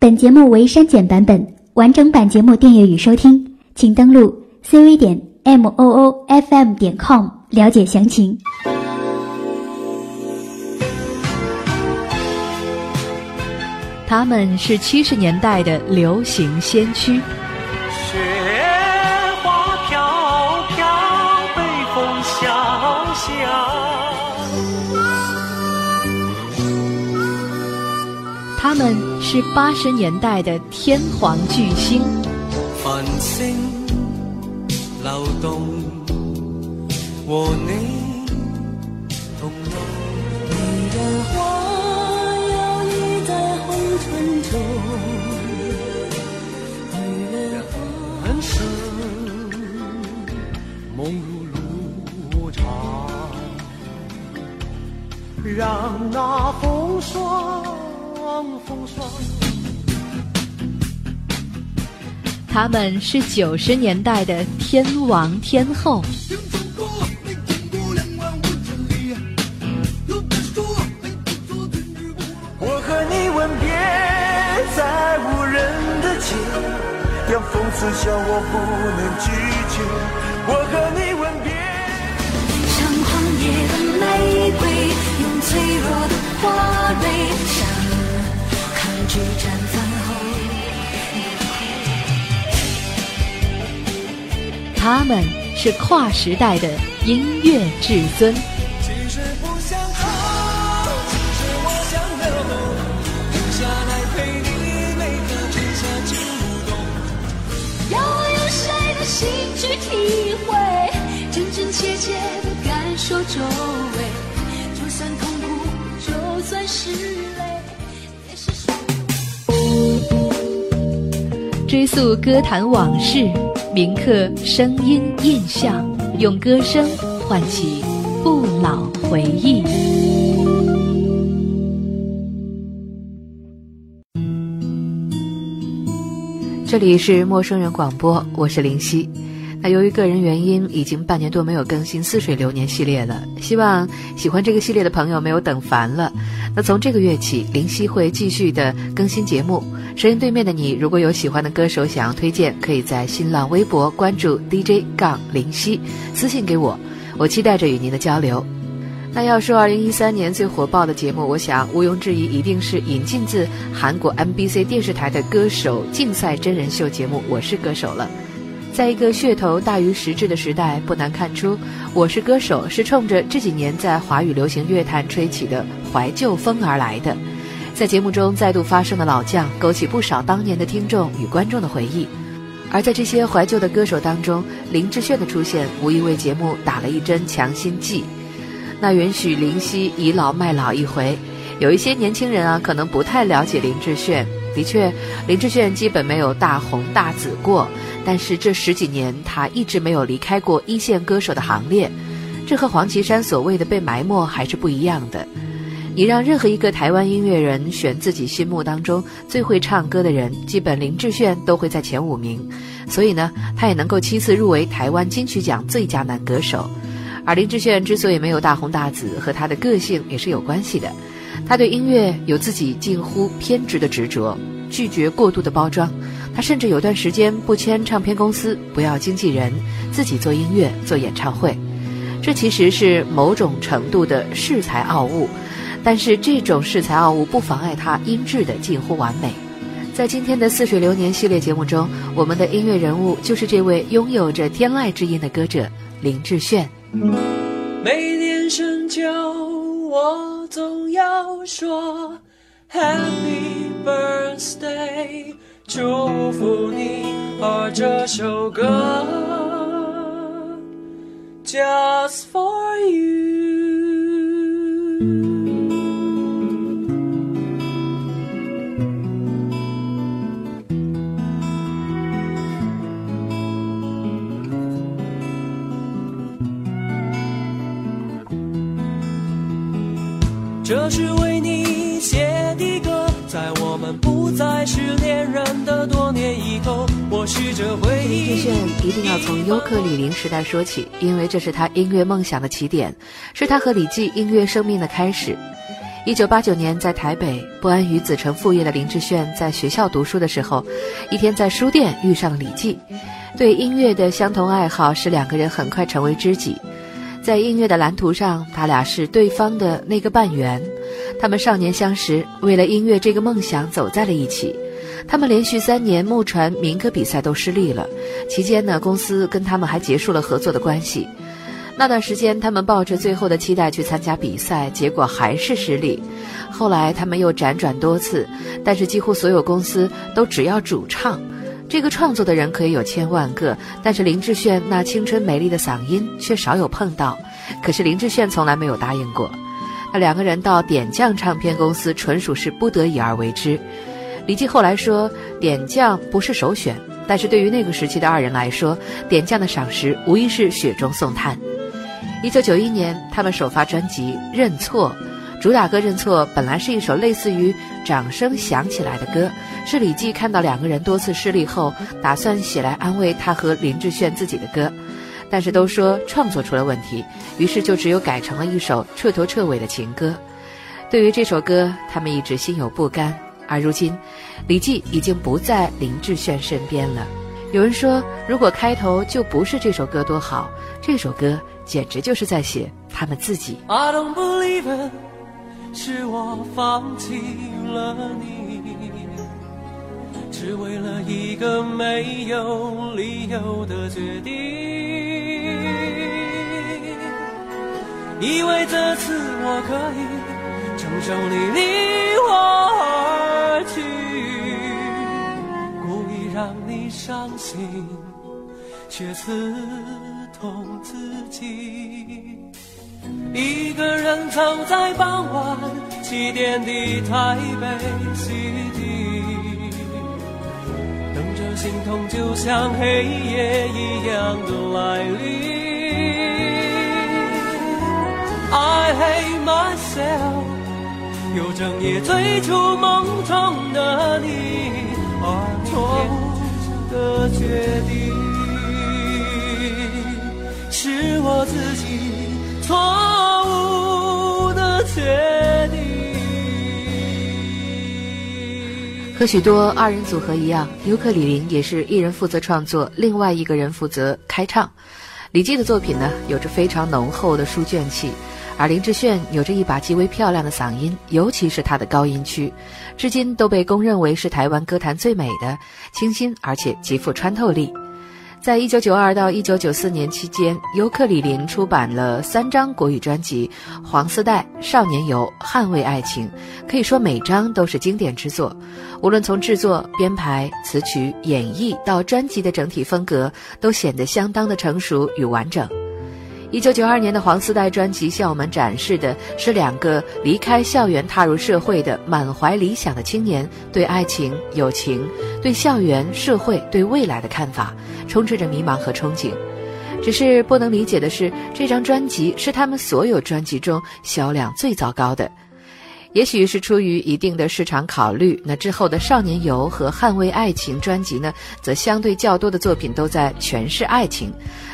本节目为删减版本，完整版节目订阅与收听，请登录 cv 点 m o o f m 点 com 了解详情。他们是七十年代的流行先驱，雪花飘飘，北风萧萧。他们是八十年代的天皇巨星，繁星流动，和你同路。你的花摇曳在红尘中，女人花人生梦如路长，让那风霜风霜。他们是九十年代的天王天后，我和你吻别在无人的街，让风刺笑我不能拒绝。我和你吻别。像狂野的玫瑰，用脆弱的花蕊，他们是跨时代的音乐至尊，其实不想走，其实我想留，留下来陪你每个春夏秋冬。要有谁的心去体会，真真切切的感受周围，就算痛苦，就算是泪，也是追溯歌坛往事，铭刻声音印象，用歌声唤起不老回忆。这里是陌生人广播，我是林夕。那由于个人原因，已经半年多没有更新《似水流年》系列了。希望喜欢这个系列的朋友没有等烦了。那从这个月起，林夕会继续的更新节目。声音对面的你，如果有喜欢的歌手想要推荐，可以在新浪微博关注 DJ 杠林夕，私信给我，我期待着与您的交流。那要说二零一三年最火爆的节目，我想毋庸置疑一定是引进自韩国 MBC 电视台的歌手竞赛真人秀节目《我是歌手》了。在一个噱头大于实质的时代，不难看出，《我是歌手》是冲着这几年在华语流行乐坛吹起的怀旧风而来的。在节目中再度发声的老将，勾起不少当年的听众与观众的回忆。而在这些怀旧的歌手当中，林志炫的出现无疑为节目打了一针强心剂。那允许林夕倚老卖老一回。有一些年轻人啊，可能不太了解林志炫。的确，林志炫基本没有大红大紫过，但是这十几年他一直没有离开过一线歌手的行列。这和黄绮珊所谓的被埋没还是不一样的。你让任何一个台湾音乐人选自己心目当中最会唱歌的人，基本林志炫都会在前五名。所以呢，他也能够七次入围台湾金曲奖最佳男歌手。而林志炫之所以没有大红大紫，和他的个性也是有关系的。他对音乐有自己近乎偏执的执着，拒绝过度的包装。他甚至有段时间不签唱片公司，不要经纪人，自己做音乐、做演唱会。这其实是某种程度的恃才傲物，但是这种恃才傲物不妨碍他音质的近乎完美。在今天的《似水流年》系列节目中，我们的音乐人物就是这位拥有着天籁之音的歌者林志炫。每年深秋，我总要说 Happy Birthday，祝福你。而这首歌 Just for you。从尤克里里时代说起，因为这是他音乐梦想的起点，是他和李记音乐生命的开始。一九八九年，在台北不安于子承父业的林志炫，在学校读书的时候，一天在书店遇上了李济。对音乐的相同爱好使两个人很快成为知己。在音乐的蓝图上，他俩是对方的那个半圆。他们少年相识，为了音乐这个梦想走在了一起。他们连续三年木船民歌比赛都失利了，期间呢，公司跟他们还结束了合作的关系。那段时间，他们抱着最后的期待去参加比赛，结果还是失利。后来他们又辗转多次，但是几乎所有公司都只要主唱。这个创作的人可以有千万个，但是林志炫那青春美丽的嗓音却少有碰到。可是林志炫从来没有答应过。那两个人到点将唱片公司，纯属是不得已而为之。李记后来说，点将不是首选，但是对于那个时期的二人来说，点将的赏识无疑是雪中送炭。一九九一年，他们首发专辑《认错》，主打歌《认错》本来是一首类似于掌声响起来的歌，是李记看到两个人多次失利后，打算写来安慰他和林志炫自己的歌，但是都说创作出了问题，于是就只有改成了一首彻头彻尾的情歌。对于这首歌，他们一直心有不甘，而如今，李记已经不在林志炫身边了。有人说，如果开头就不是这首歌多好，这首歌。简直就是在写他们自己。I don't believe 是我放弃了你，只为了一个没有理由的决定。以为这次我可以承受你离我而去，故意让你伤心，却刺。痛自己，一个人走在傍晚七点的台北 City，等着心痛就像黑夜一样的来临。I hate myself，又整夜追逐梦中的你，而错误的决定。是我自己错误的决定。和许多二人组合一样，尤克里林也是一人负责创作，另外一个人负责开唱。李记的作品呢，有着非常浓厚的书卷气，而林志炫有着一把极为漂亮的嗓音，尤其是他的高音区，至今都被公认为是台湾歌坛最美的，清新而且极富穿透力。在一九九二到一九九四年期间，尤克里林出版了三张国语专辑，《黄丝带》《少年游》《捍卫爱情》，可以说每张都是经典之作。无论从制作、编排、词曲、演绎到专辑的整体风格，都显得相当的成熟与完整。一九九二年的黄丝带专辑向我们展示的是两个离开校园踏入社会的满怀理想的青年对爱情、友情、对校园、社会、对未来的看法，充斥着迷茫和憧憬。只是不能理解的是，这张专辑是他们所有专辑中销量最糟糕的。也许是出于一定的市场考虑，那之后的《少年游》和《捍卫爱情》专辑呢，则相对较多的作品都在诠释爱情。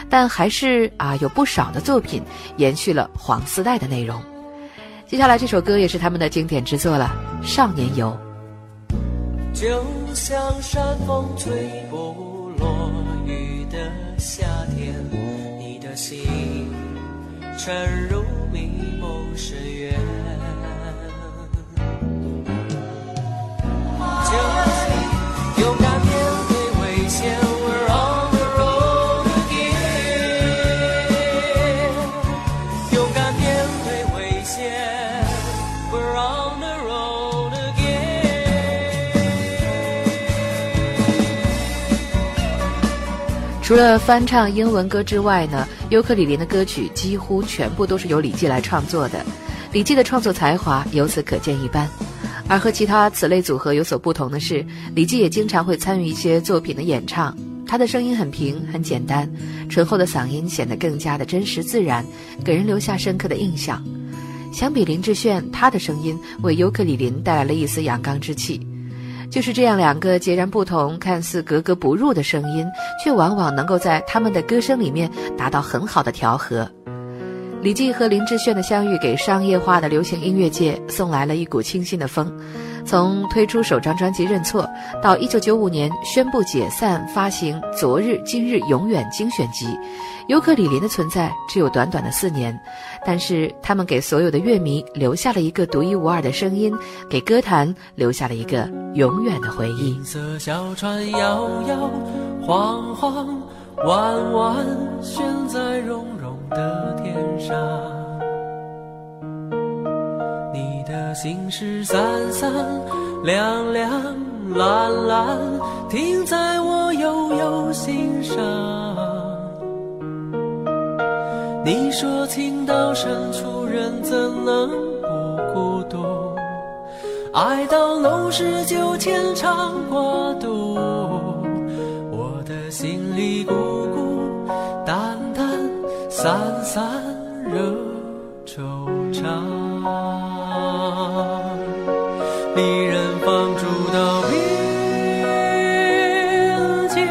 但还是啊，有不少的作品延续了黄丝带的内容。接下来这首歌也是他们的经典之作了，《少年游》。就像山风吹不落雨的夏天，你的心沉入迷梦深渊。这里勇敢面对危险 we're on the road again 勇敢面对危险 we're on the road again 除了翻唱英文歌之外呢尤克里里的歌曲几乎全部都是由李济来创作的。李济的创作才华由此可见一斑。而和其他此类组合有所不同的是，李记也经常会参与一些作品的演唱。他的声音很平很简单，醇厚的嗓音显得更加的真实自然，给人留下深刻的印象。相比林志炫，他的声音为尤克里林带来了一丝阳刚之气。就是这样，两个截然不同、看似格格不入的声音，却往往能够在他们的歌声里面达到很好的调和。李记和林志炫的相遇，给商业化的流行音乐界送来了一股清新的风。从推出首张专辑《认错》，到1995年宣布解散，发行《昨日、今日、永远》精选集，尤克里林的存在只有短短的四年，但是他们给所有的乐迷留下了一个独一无二的声音，给歌坛留下了一个永远的回忆。色小船摇摇晃晃，弯弯悬在绒绒的天上。你的心事三三两两蓝蓝，停在我悠悠心上。你说情到深处人怎能不孤独？爱到浓时就牵肠挂肚，我的心里孤孤，散散惹惆怅。离人放逐到边界，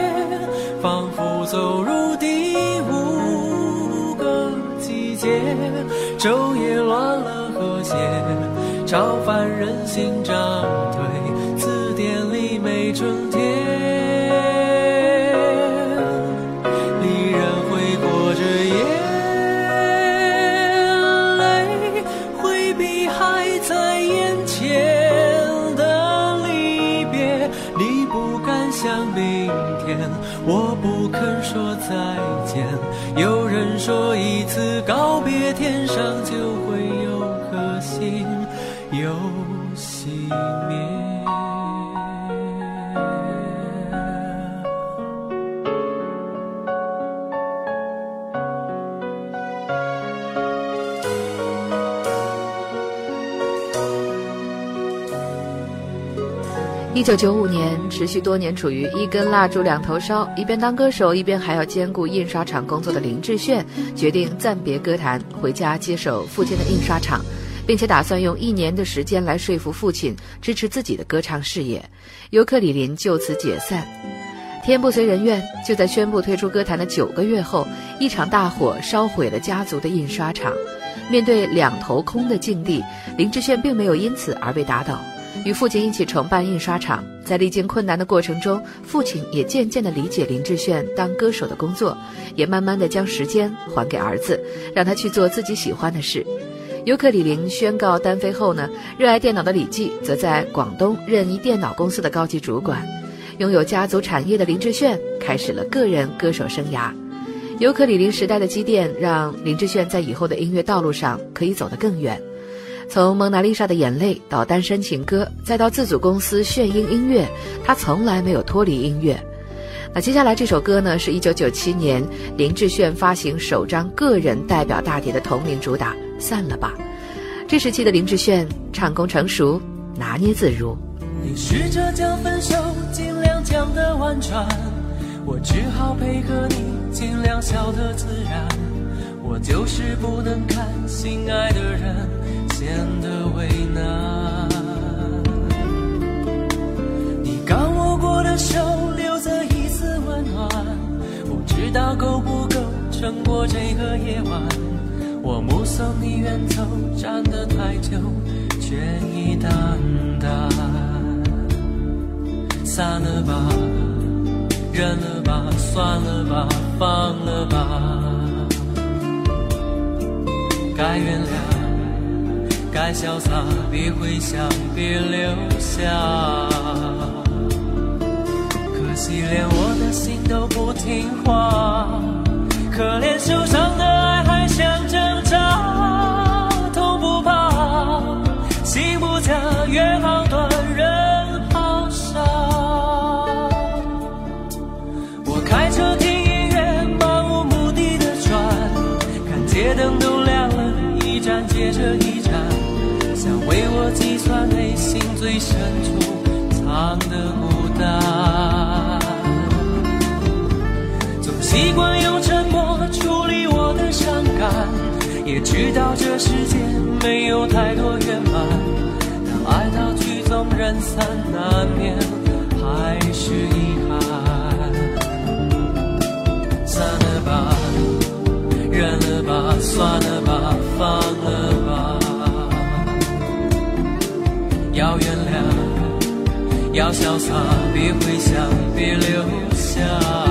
仿佛走入第五个季节，昼夜乱了和谐。超凡人心涨我不肯说再见。有人说一次告别，天上就会有颗星。又熄灭。一九九五年，持续多年处于一根蜡烛两头烧，一边当歌手，一边还要兼顾印刷厂工作的林志炫，决定暂别歌坛，回家接手父亲的印刷厂，并且打算用一年的时间来说服父亲支持自己的歌唱事业。尤克里林就此解散。天不遂人愿，就在宣布退出歌坛的九个月后，一场大火烧毁了家族的印刷厂。面对两头空的境地，林志炫并没有因此而被打倒。与父亲一起承办印刷厂，在历经困难的过程中，父亲也渐渐地理解林志炫当歌手的工作，也慢慢地将时间还给儿子，让他去做自己喜欢的事。尤克里林宣告单飞后呢，热爱电脑的李记则在广东任一电脑公司的高级主管。拥有家族产业的林志炫开始了个人歌手生涯。尤克里林时代的积淀，让林志炫在以后的音乐道路上可以走得更远。从《蒙娜丽莎的眼泪》到《单身情歌》，再到自组公司炫音音乐，他从来没有脱离音乐。那接下来这首歌呢，是一九九七年林志炫发行首张个人代表大碟的同名主打《散了吧》。这时期的林志炫唱功成熟，拿捏自如。你试着将分手尽量讲得婉转，我只好配合你，尽量笑得自然。我就是不能看心爱的人显得为难。你刚握过的手留着一丝温暖，不知道够不够撑过这个夜晚。我目送你远走，站得太久，却已淡淡。散了吧，认了吧，算了吧，放了吧。该原谅，该潇洒，别回想，别留下。可惜连我的心都不听话，可怜受伤的爱还想着最深处藏的孤单。总习惯用沉默处理我的伤感，也知道这世界没有太多圆满。当爱到曲终人散，难免还是遗憾。要潇洒，别回想，别留下。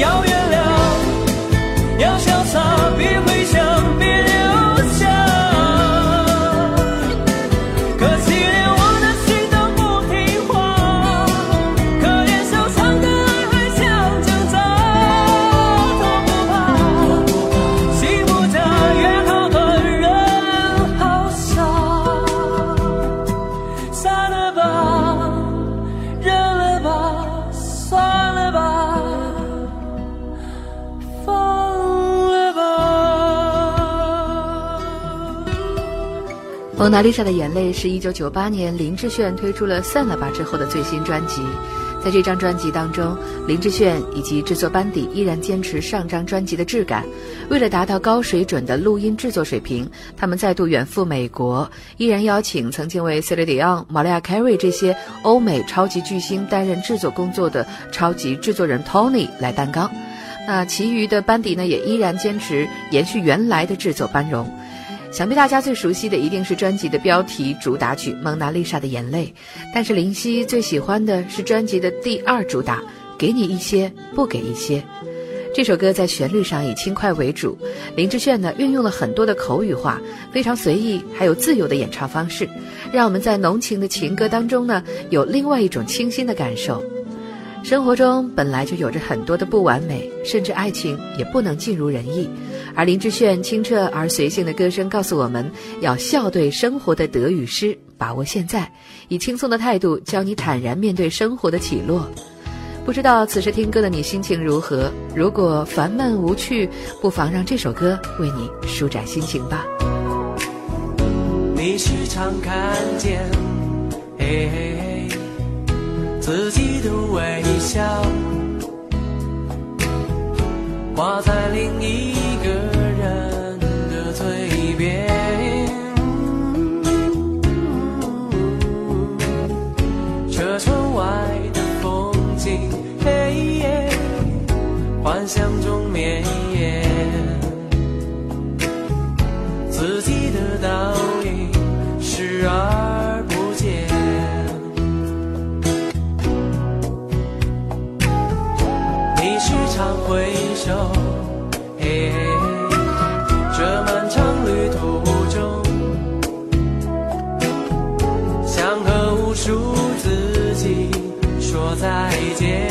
遥远蒙娜丽莎的眼泪是一九九八年林志炫推出了《散了吧》之后的最新专辑。在这张专辑当中，林志炫以及制作班底依然坚持上张专辑的质感。为了达到高水准的录音制作水平，他们再度远赴美国，依然邀请曾经为 Celine Dion、Maria Carey 这些欧美超级巨星担任制作工作的超级制作人 Tony 来担纲。那其余的班底呢，也依然坚持延续原来的制作班容。想必大家最熟悉的一定是专辑的标题主打曲《蒙娜丽莎的眼泪》，但是林夕最喜欢的是专辑的第二主打《给你一些，不给一些》。这首歌在旋律上以轻快为主，林志炫呢运用了很多的口语化，非常随意，还有自由的演唱方式，让我们在浓情的情歌当中呢有另外一种清新的感受。生活中本来就有着很多的不完美，甚至爱情也不能尽如人意。而林志炫清澈而随性的歌声告诉我们，要笑对生活的得与失，把握现在，以轻松的态度教你坦然面对生活的起落。不知道此时听歌的你心情如何？如果烦闷无趣，不妨让这首歌为你舒展心情吧。你时常看见，嘿嘿嘿，自己的微笑挂在另一个人的嘴边。车窗外的风景，黑夜，幻想中绵延。自己的倒影是爱再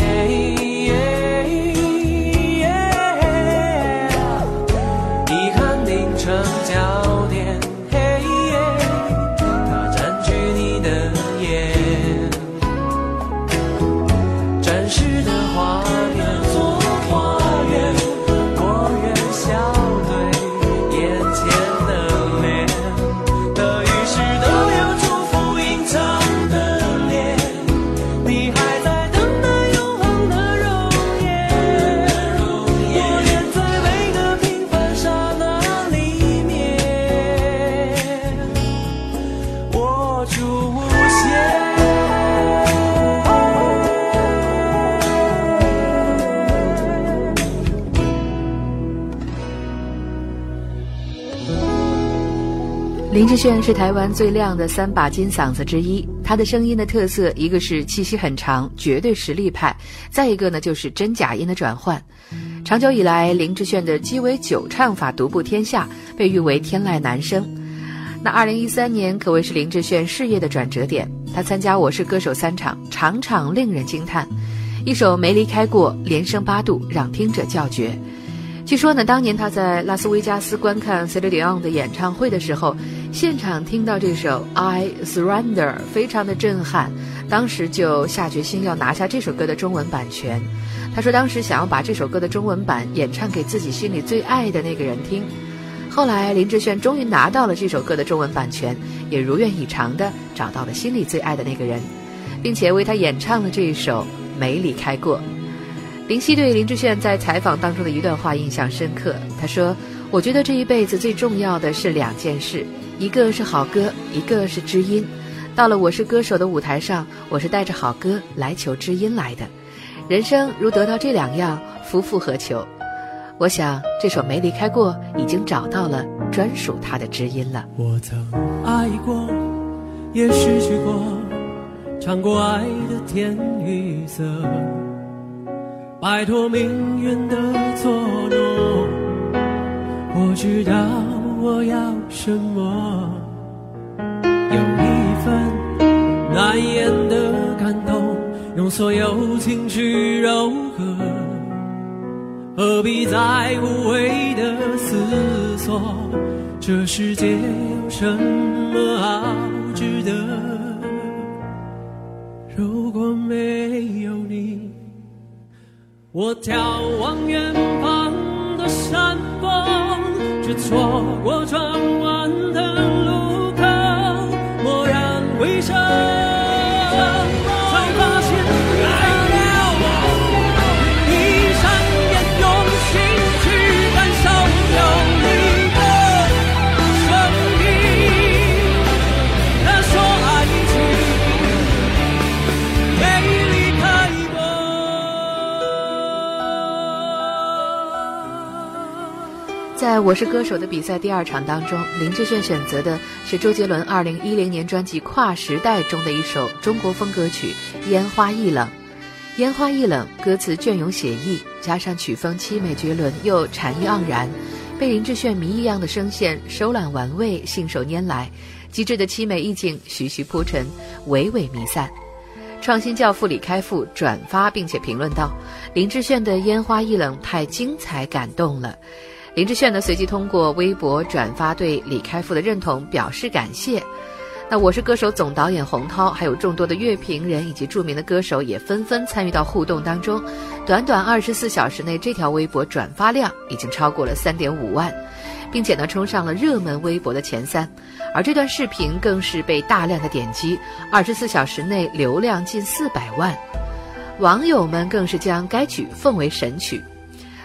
林志炫是台湾最亮的三把金嗓子之一。他的声音的特色，一个是气息很长，绝对实力派；再一个呢，就是真假音的转换。长久以来，林志炫的鸡尾酒唱法独步天下，被誉为天籁男声。那二零一三年可谓是林志炫事业的转折点，他参加《我是歌手》三场，场场令人惊叹。一首《没离开过》，连升八度，让听者叫绝。据说呢，当年他在拉斯维加斯观看 c e l i n 的演唱会的时候，现场听到这首《I Surrender》，非常的震撼。当时就下决心要拿下这首歌的中文版权。他说，当时想要把这首歌的中文版演唱给自己心里最爱的那个人听。后来，林志炫终于拿到了这首歌的中文版权，也如愿以偿的找到了心里最爱的那个人，并且为他演唱了这一首《没离开过》。林夕对林志炫在采访当中的一段话印象深刻。他说：“我觉得这一辈子最重要的是两件事，一个是好歌，一个是知音。到了我是歌手的舞台上，我是带着好歌来求知音来的。人生如得到这两样，夫复何求？我想这首没离开过，已经找到了专属他的知音了。我曾爱过，也失去过，尝过爱的甜与涩。”摆脱命运的捉弄，我知道我要什么。有一份难言的感动，用所有情绪柔和，何必再无谓的思索？这世界有什么好值得？如果没有你。我眺望远方的山峰，是错过转弯的路口，蓦然回首。我是歌手的比赛第二场当中，林志炫选择的是周杰伦2010年专辑《跨时代》中的一首中国风歌曲《烟花易冷》。烟花易冷，歌词隽永写意，加上曲风凄美绝伦又禅意盎然，被林志炫谜一样的声线收揽玩味，信手拈来，极致的凄美意境徐徐铺陈，娓娓弥散。创新教父李开复转发并且评论道：“林志炫的《烟花易冷》太精彩感动了。”林志炫呢，随即通过微博转发对李开复的认同，表示感谢。那《我是歌手》总导演洪涛，还有众多的乐评人以及著名的歌手也纷纷参与到互动当中。短短二十四小时内，这条微博转发量已经超过了三点五万，并且呢，冲上了热门微博的前三。而这段视频更是被大量的点击，二十四小时内流量近四百万，网友们更是将该曲奉为神曲。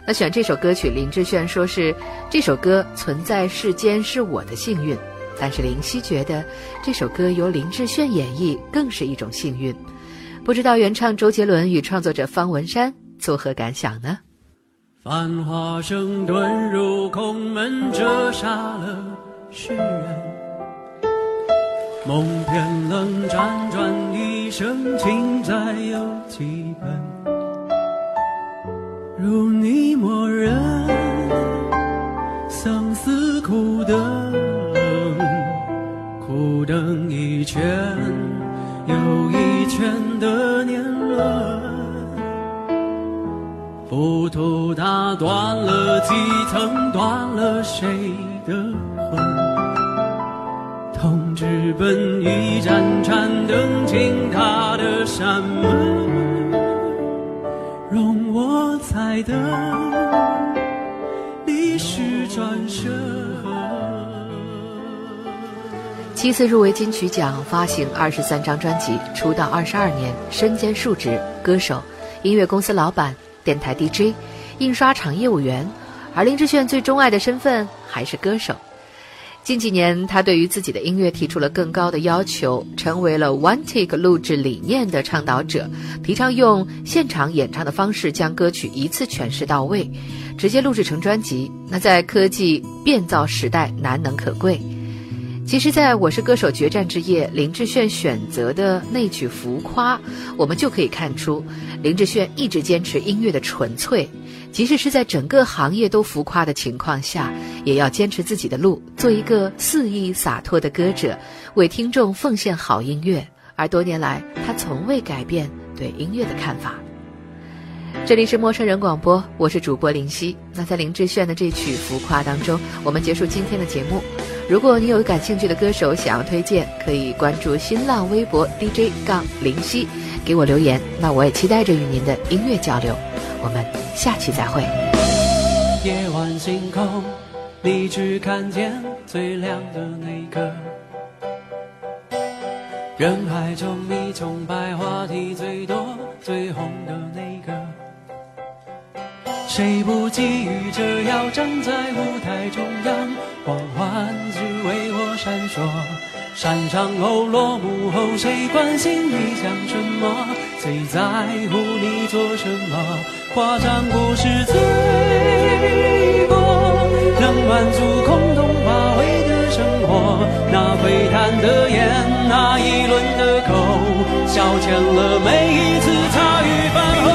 那选这首歌曲，林志炫说是这首歌存在世间是我的幸运，但是林夕觉得这首歌由林志炫演绎更是一种幸运。不知道原唱周杰伦与创作者方文山作何感想呢？繁华声遁入空门，折煞了世人。梦偏冷，辗转一生，情债有几本？如你默认，相思苦等，苦等一圈又一圈的年轮，浮屠它断了几层，断了谁的魂？痛直奔一盏盏灯，进他的山门。容我猜的历史转身。七次入围金曲奖，发行二十三张专辑，出道二十二年，身兼数职：歌手、音乐公司老板、电台 DJ、印刷厂业务员。而林志炫最钟爱的身份还是歌手。近几年，他对于自己的音乐提出了更高的要求，成为了 One Take 录制理念的倡导者，提倡用现场演唱的方式将歌曲一次诠释到位，直接录制成专辑。那在科技变造时代难能可贵。其实，在我是歌手决战之夜，林志炫选择的那曲《浮夸》，我们就可以看出，林志炫一直坚持音乐的纯粹，即使是在整个行业都浮夸的情况下，也要坚持自己的路，做一个肆意洒脱的歌者，为听众奉献好音乐。而多年来，他从未改变对音乐的看法。这里是陌生人广播，我是主播林夕。那在林志炫的这曲《浮夸》当中，我们结束今天的节目。如果你有感兴趣的歌手想要推荐，可以关注新浪微博 DJ 杠林夕，给我留言。那我也期待着与您的音乐交流。我们下期再会。夜晚星空，你只看见最亮的那个。人海中，你崇拜话题最多、最红的那个。谁不急于着要站在舞台中央，光环只为我闪烁。散场后落幕后，谁关心你讲什么？谁在乎你做什么？夸张不是罪过，能满足空洞乏味的生活。那窥探的眼，那一轮的口，消遣了每一次茶余饭后。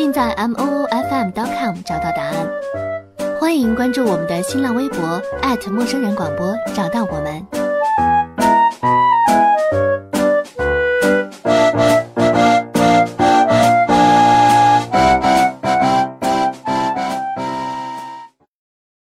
尽在 m o o f m dot com 找到答案。欢迎关注我们的新浪微博陌生人广播，找到我们。